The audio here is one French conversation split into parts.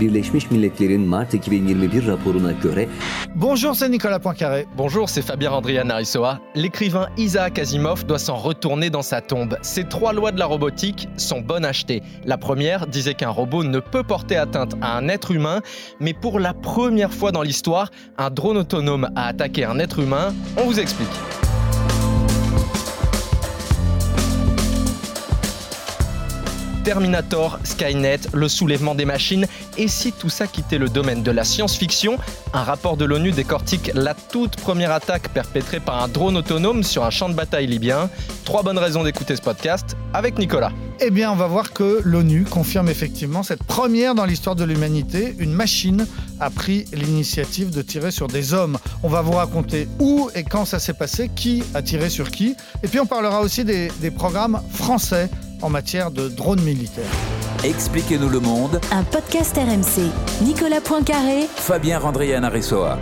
Birleşmiş Milletler'in Mart 2021 raporuna göre Bonjour, c'est Nicolas Poincaré. Bonjour, c'est Fabien Andrian Narisoa. L'écrivain Isaac Asimov doit s'en retourner dans sa tombe. Ces trois lois de la robotique sont bonnes à acheter. La première disait qu'un robot ne peut porter atteinte à un être humain, mais pour la première fois dans l'histoire, un drone autonome a attaqué un être humain. On vous explique. Terminator, Skynet, le soulèvement des machines, et si tout ça quittait le domaine de la science-fiction Un rapport de l'ONU décortique la toute première attaque perpétrée par un drone autonome sur un champ de bataille libyen. Trois bonnes raisons d'écouter ce podcast avec Nicolas. Eh bien, on va voir que l'ONU confirme effectivement cette première dans l'histoire de l'humanité. Une machine a pris l'initiative de tirer sur des hommes. On va vous raconter où et quand ça s'est passé, qui a tiré sur qui. Et puis, on parlera aussi des, des programmes français en matière de drones militaires. Expliquez-nous le monde. Un podcast RMC. Nicolas Poincaré. Fabien Randrian Aressoa.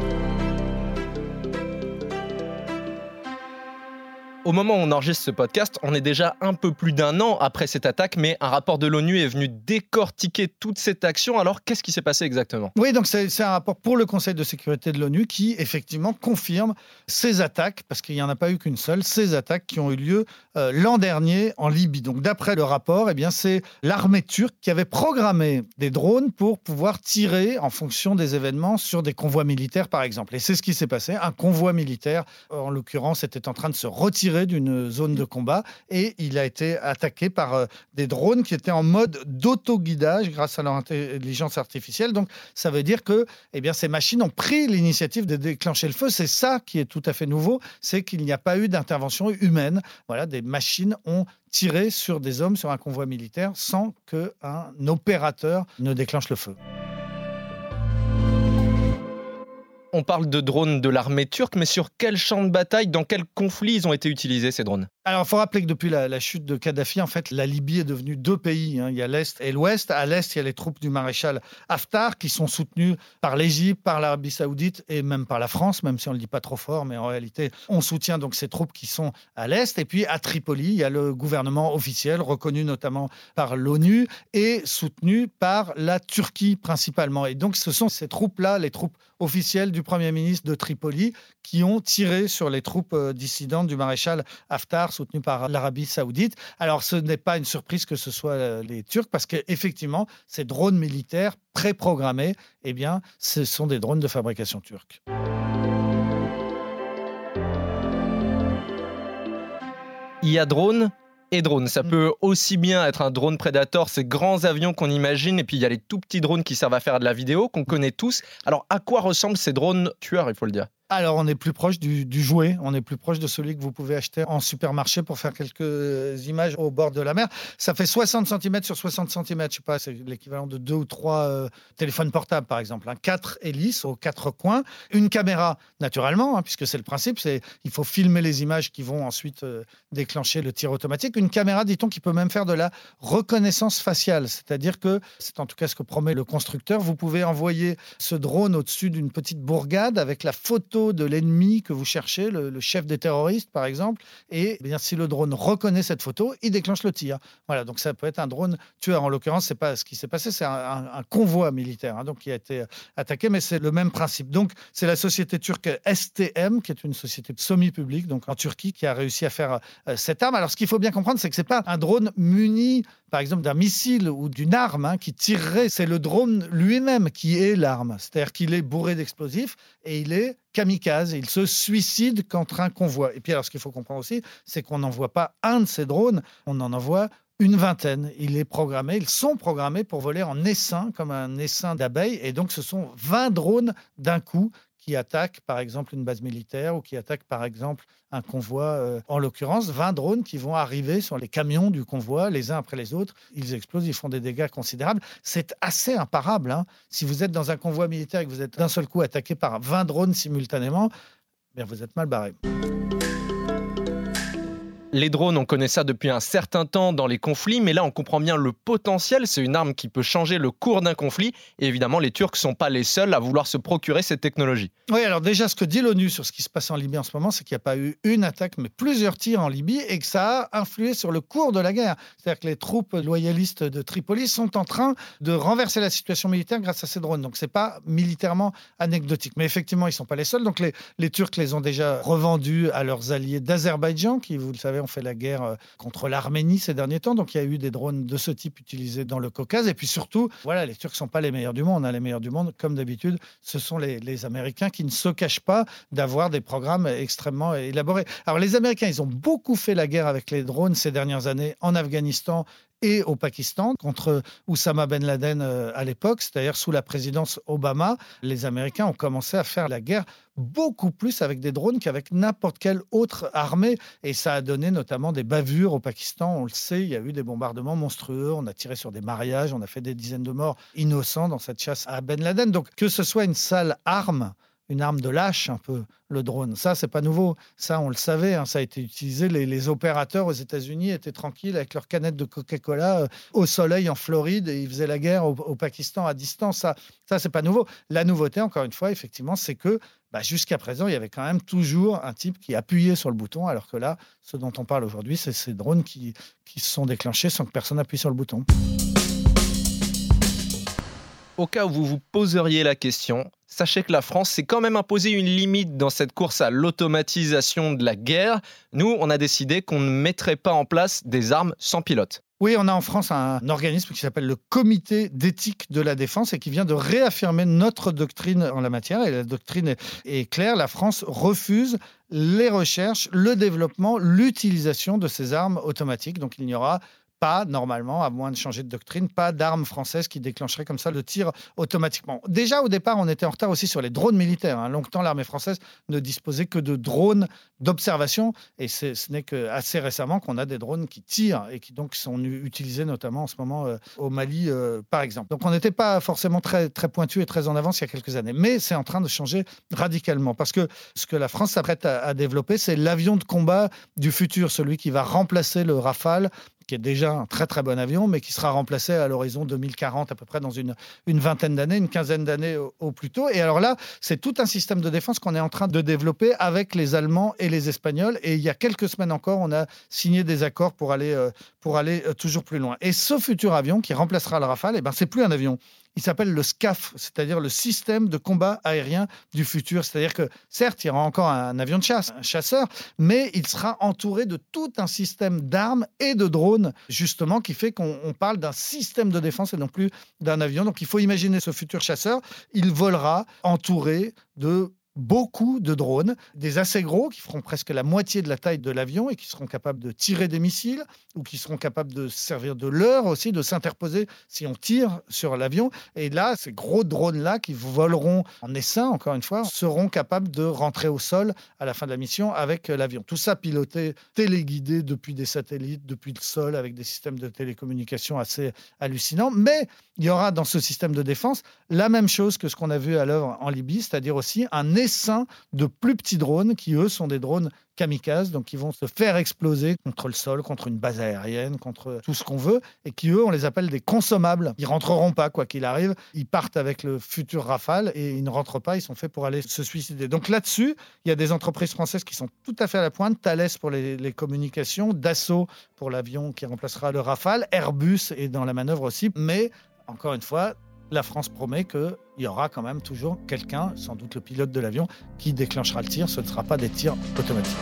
Au moment où on enregistre ce podcast, on est déjà un peu plus d'un an après cette attaque, mais un rapport de l'ONU est venu décortiquer toute cette action. Alors, qu'est-ce qui s'est passé exactement? Oui, donc c'est un rapport pour le Conseil de sécurité de l'ONU qui, effectivement, confirme ces attaques, parce qu'il n'y en a pas eu qu'une seule, ces attaques qui ont eu lieu euh, l'an dernier en Libye. Donc, d'après le rapport, eh bien, c'est l'armée turque qui avait programmé des drones pour pouvoir tirer en fonction des événements sur des convois militaires, par exemple. Et c'est ce qui s'est passé. Un convoi militaire, en l'occurrence, était en train de se retirer d'une zone de combat et il a été attaqué par euh, des drones qui étaient en mode d'autoguidage grâce à leur intelligence artificielle. Donc ça veut dire que eh bien, ces machines ont pris l'initiative de déclencher le feu. C'est ça qui est tout à fait nouveau, c'est qu'il n'y a pas eu d'intervention humaine. Voilà, des machines ont tiré sur des hommes sur un convoi militaire sans qu'un opérateur ne déclenche le feu. On parle de drones de l'armée turque, mais sur quel champ de bataille, dans quel conflit ils ont été utilisés ces drones? Alors, il faut rappeler que depuis la, chute de Kadhafi, en fait, la Libye est devenue deux pays. Hein. Il y a l'Est et l'Ouest. À l'Est, il y a les troupes du maréchal Haftar qui sont soutenues par l'Égypte, par l'Arabie Saoudite et même par la France, même si on ne le dit pas trop fort, mais en réalité, on soutient donc ces troupes qui sont à l'Est. Et puis, à Tripoli, il y a le gouvernement officiel, reconnu notamment par l'ONU et soutenu par la Turquie principalement. Et donc, ce sont ces troupes-là, les troupes officielles du Premier ministre de Tripoli, qui ont tiré sur les troupes euh, dissidentes du maréchal Haftar soutenu par l'Arabie saoudite. Alors ce n'est pas une surprise que ce soit euh, les Turcs parce qu'effectivement, ces drones militaires préprogrammés, eh bien, ce sont des drones de fabrication turque. Il y a drone et drone. Ça mm. peut aussi bien être un drone Predator, ces grands avions qu'on imagine, et puis il y a les tout petits drones qui servent à faire de la vidéo, qu'on connaît tous. Alors à quoi ressemblent ces drones tueurs, il faut le dire? Alors, on est plus proche du, jouet, on est plus proche de celui que vous pouvez acheter en supermarché pour faire quelques images au bord de la mer. Ça fait 60 cm sur 60 cm, je sais pas, c'est l'équivalent de deux ou trois euh, téléphones portables, par exemple. Hein. Quatre hélices aux quatre coins, une caméra, naturellement, hein, puisque c'est le principe, c'est il faut filmer les images qui vont ensuite euh, déclencher le tir automatique. Une caméra, dit-on, qui peut même faire de la reconnaissance faciale, c'est-à-dire que, c'est en tout cas ce que promet le constructeur, vous pouvez envoyer ce drone au-dessus d'une petite bourgade avec la photo de l'ennemi que vous cherchez, le, chef des terroristes par exemple, et eh bien si le drone reconnaît cette photo, il déclenche le tir. Voilà, donc ça peut être un drone tueur. En l'occurrence, c'est pas ce qui s'est passé, c'est un, convoi militaire hein, donc qui a été attaqué, mais c'est le même principe. Donc c'est la société turque STM, qui est une société semi-publique, donc en Turquie, qui a réussi à faire euh, cette arme. Alors ce qu'il faut bien comprendre, c'est que c'est pas un drone muni par exemple, d'un missile ou d'une arme hein, qui tirerait, c'est le drone lui-même qui est l'arme. C'est-à-dire qu'il est bourré d'explosifs et il est kamikaze. Il se suicide contre un convoi. Et puis, alors, ce qu'il faut comprendre aussi, c'est qu'on n'envoie pas un de ces drones, on en envoie une vingtaine. Il est programmé, ils sont programmés pour voler en essaim, comme un essaim d'abeilles. Et donc, ce sont 20 drones d'un coup qui attaquent par exemple une base militaire ou qui attaquent par exemple un convoi, euh, en l'occurrence 20 drones qui vont arriver sur les camions du convoi les uns après les autres. Ils explosent, ils font des dégâts considérables. C'est assez imparable. Hein. Si vous êtes dans un convoi militaire et que vous êtes d'un seul coup attaqué par 20 drones simultanément, bien vous êtes mal barré. Les drones, on connaît ça depuis un certain temps dans les conflits, mais là on comprend bien le potentiel. C'est une arme qui peut changer le cours d'un conflit. Et évidemment, les Turcs ne sont pas les seuls à vouloir se procurer cette technologie. Oui, alors déjà, ce que dit l'ONU sur ce qui se passe en Libye en ce moment, c'est qu'il n'y a pas eu une attaque, mais plusieurs tirs en Libye et que ça a influé sur le cours de la guerre. C'est-à-dire que les troupes loyalistes de Tripoli sont en train de renverser la situation militaire grâce à ces drones. Donc, ce n'est pas militairement anecdotique. Mais effectivement, ils ne sont pas les seuls. Donc, les, les Turcs les ont déjà revendus à leurs alliés d'Azerbaïdjan, qui, vous le savez, ont fait la guerre euh, contre l'Arménie ces derniers temps. Donc il y a eu des drones de ce type utilisés dans le Caucase. Et puis surtout, voilà, les Turcs ne sont pas les meilleurs du monde. Hein. Les meilleurs du monde, comme d'habitude, ce sont les, les, Américains qui ne se cachent pas d'avoir des programmes extrêmement élaborés. Alors les Américains, ils ont beaucoup fait la guerre avec les drones ces dernières années en Afghanistan et au Pakistan contre Oussama Ben Laden euh, à l'époque, c'est-à-dire sous la présidence Obama, les Américains ont commencé à faire la guerre beaucoup plus avec des drones qu'avec n'importe quelle autre armée. Et ça a donné notamment des bavures au Pakistan. On le sait, il y a eu des bombardements monstrueux. On a tiré sur des mariages. On a fait des dizaines de morts innocents dans cette chasse à Ben Laden. Donc que ce soit une sale arme, une arme de lâche un peu, le drone. Ça, c'est pas nouveau. Ça, on le savait. Hein. Ça a été utilisé. Les, opérateurs aux États-Unis étaient tranquilles avec leurs canettes de Coca-Cola euh, au soleil en Floride et ils faisaient la guerre au, Pakistan à distance. Ça, ça c'est pas nouveau. La nouveauté, encore une fois, effectivement, c'est que bah, jusqu'à présent, il y avait quand même toujours un type qui appuyait sur le bouton, alors que là, ce dont on parle aujourd'hui, c'est ces drones qui, qui se sont déclenchés sans que personne appuie sur le bouton. Au cas où vous vous poseriez la question, sachez que la France s'est quand même imposé une limite dans cette course à l'automatisation de la guerre. Nous, on a décidé qu'on ne mettrait pas en place des armes sans pilote. Oui, on a en France un organisme qui s'appelle le Comité d'éthique de la défense et qui vient de réaffirmer notre doctrine en la matière. Et la doctrine est claire, la France refuse les recherches, le développement, l'utilisation de ces armes automatiques. Donc il n'y aura pas, normalement, à moins de changer de doctrine, pas d'armes françaises qui déclencheraient comme ça le tir automatiquement. Déjà, au départ, on était en retard aussi sur les drones militaires. Hein. Longtemps, l'armée française ne disposait que de drones d'observation. Et ce n'est que assez récemment qu'on a des drones qui tirent et qui donc sont utilisés notamment en ce moment euh, au Mali, euh, par exemple. Donc, on n'était pas forcément très, très pointu et très en avance il y a quelques années. Mais c'est en train de changer radicalement. Parce que ce que la France s'apprête à, à développer, c'est l'avion de combat du futur, celui qui va remplacer le Rafale qui est déjà un très très bon avion, mais qui sera remplacé à l'horizon 2040 à peu près dans une, une vingtaine d'années, une quinzaine d'années au, plus tôt. Et alors là, c'est tout un système de défense qu'on est en train de développer avec les Allemands et les Espagnols. Et il y a quelques semaines encore, on a signé des accords pour aller, euh, pour aller euh, toujours plus loin. Et ce futur avion qui remplacera le Rafale, eh ben, c'est plus un avion il s'appelle le SCAF, c'est-à-dire le système de combat aérien du futur. C'est-à-dire que, certes, il y aura encore un avion de chasse, un chasseur, mais il sera entouré de tout un système d'armes et de drones, justement, qui fait qu'on parle d'un système de défense et non plus d'un avion. Donc, il faut imaginer ce futur chasseur, il volera entouré de beaucoup de drones, des assez gros qui feront presque la moitié de la taille de l'avion et qui seront capables de tirer des missiles ou qui seront capables de servir de leurre aussi, de s'interposer si on tire sur l'avion. Et là, ces gros drones-là qui voleront en essaim, encore une fois, seront capables de rentrer au sol à la fin de la mission avec l'avion. Tout ça piloté, téléguidé depuis des satellites, depuis le sol, avec des systèmes de télécommunication assez hallucinants. Mais il y aura dans ce système de défense la même chose que ce qu'on a vu à l'œuvre en Libye, c'est-à-dire aussi un sein de plus petits drones qui, eux, sont des drones kamikazes, donc qui vont se faire exploser contre le sol, contre une base aérienne, contre tout ce qu'on veut, et qui, eux, on les appelle des consommables. Ils rentreront pas, quoi qu'il arrive. Ils partent avec le futur Rafale et ils ne rentrent pas, ils sont faits pour aller se suicider. Donc là-dessus, il y a des entreprises françaises qui sont tout à fait à la pointe. Thales pour les, les communications, Dassault pour l'avion qui remplacera le Rafale, Airbus est dans la manœuvre aussi, mais encore une fois, la France promet qu'il y aura quand même toujours quelqu'un, sans doute le pilote de l'avion, qui déclenchera le tir. Ce ne sera pas des tirs automatiques.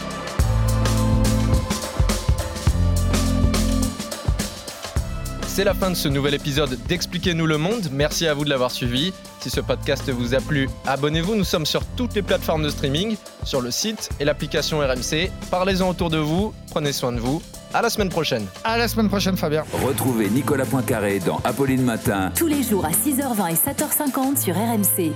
C'est la fin de ce nouvel épisode d'Expliquez-nous le monde. Merci à vous de l'avoir suivi. Si ce podcast vous a plu, abonnez-vous. Nous sommes sur toutes les plateformes de streaming, sur le site et l'application RMC. Parlez-en autour de vous. Prenez soin de vous. À la semaine prochaine. À la semaine prochaine, Fabien. Retrouvez Nicolas Poincaré dans Apolline Matin. Tous les jours à 6h20 et 7h50 sur RMC.